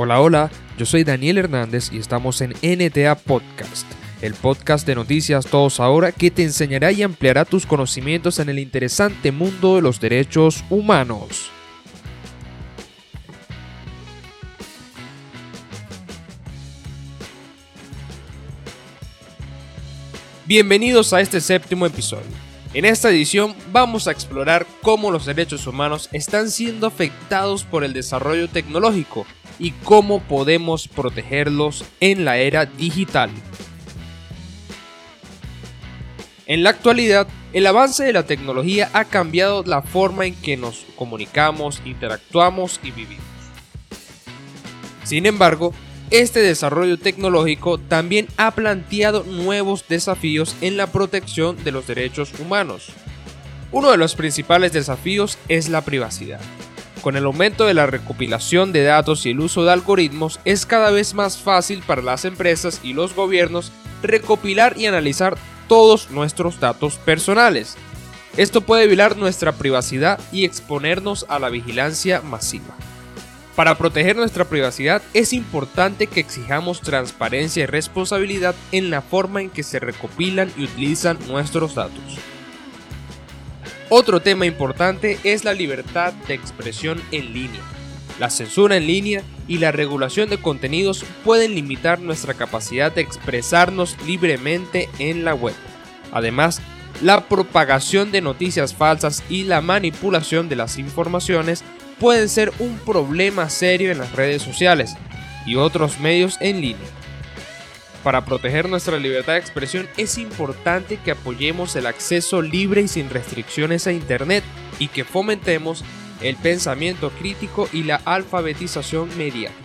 Hola, hola, yo soy Daniel Hernández y estamos en NTA Podcast, el podcast de noticias Todos Ahora que te enseñará y ampliará tus conocimientos en el interesante mundo de los derechos humanos. Bienvenidos a este séptimo episodio. En esta edición vamos a explorar cómo los derechos humanos están siendo afectados por el desarrollo tecnológico y cómo podemos protegerlos en la era digital. En la actualidad, el avance de la tecnología ha cambiado la forma en que nos comunicamos, interactuamos y vivimos. Sin embargo, este desarrollo tecnológico también ha planteado nuevos desafíos en la protección de los derechos humanos. Uno de los principales desafíos es la privacidad. Con el aumento de la recopilación de datos y el uso de algoritmos, es cada vez más fácil para las empresas y los gobiernos recopilar y analizar todos nuestros datos personales. Esto puede violar nuestra privacidad y exponernos a la vigilancia masiva. Para proteger nuestra privacidad es importante que exijamos transparencia y responsabilidad en la forma en que se recopilan y utilizan nuestros datos. Otro tema importante es la libertad de expresión en línea. La censura en línea y la regulación de contenidos pueden limitar nuestra capacidad de expresarnos libremente en la web. Además, la propagación de noticias falsas y la manipulación de las informaciones pueden ser un problema serio en las redes sociales y otros medios en línea. Para proteger nuestra libertad de expresión es importante que apoyemos el acceso libre y sin restricciones a Internet y que fomentemos el pensamiento crítico y la alfabetización mediática.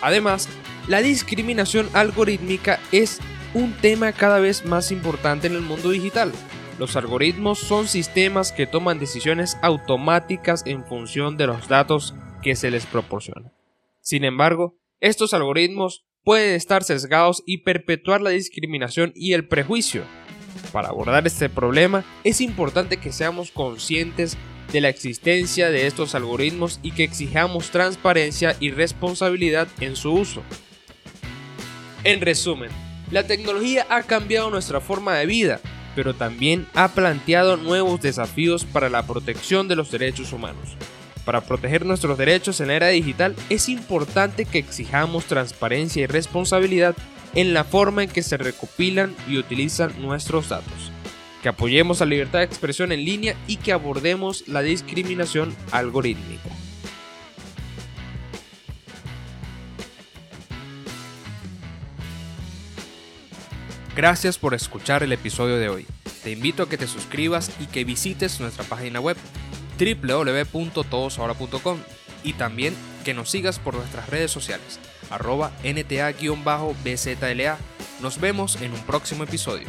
Además, la discriminación algorítmica es un tema cada vez más importante en el mundo digital. Los algoritmos son sistemas que toman decisiones automáticas en función de los datos que se les proporcionan. Sin embargo, estos algoritmos pueden estar sesgados y perpetuar la discriminación y el prejuicio. Para abordar este problema es importante que seamos conscientes de la existencia de estos algoritmos y que exijamos transparencia y responsabilidad en su uso. En resumen, la tecnología ha cambiado nuestra forma de vida, pero también ha planteado nuevos desafíos para la protección de los derechos humanos. Para proteger nuestros derechos en la era digital es importante que exijamos transparencia y responsabilidad en la forma en que se recopilan y utilizan nuestros datos, que apoyemos la libertad de expresión en línea y que abordemos la discriminación algorítmica. Gracias por escuchar el episodio de hoy. Te invito a que te suscribas y que visites nuestra página web www.todosahora.com y también que nos sigas por nuestras redes sociales arroba nta-bzla. Nos vemos en un próximo episodio.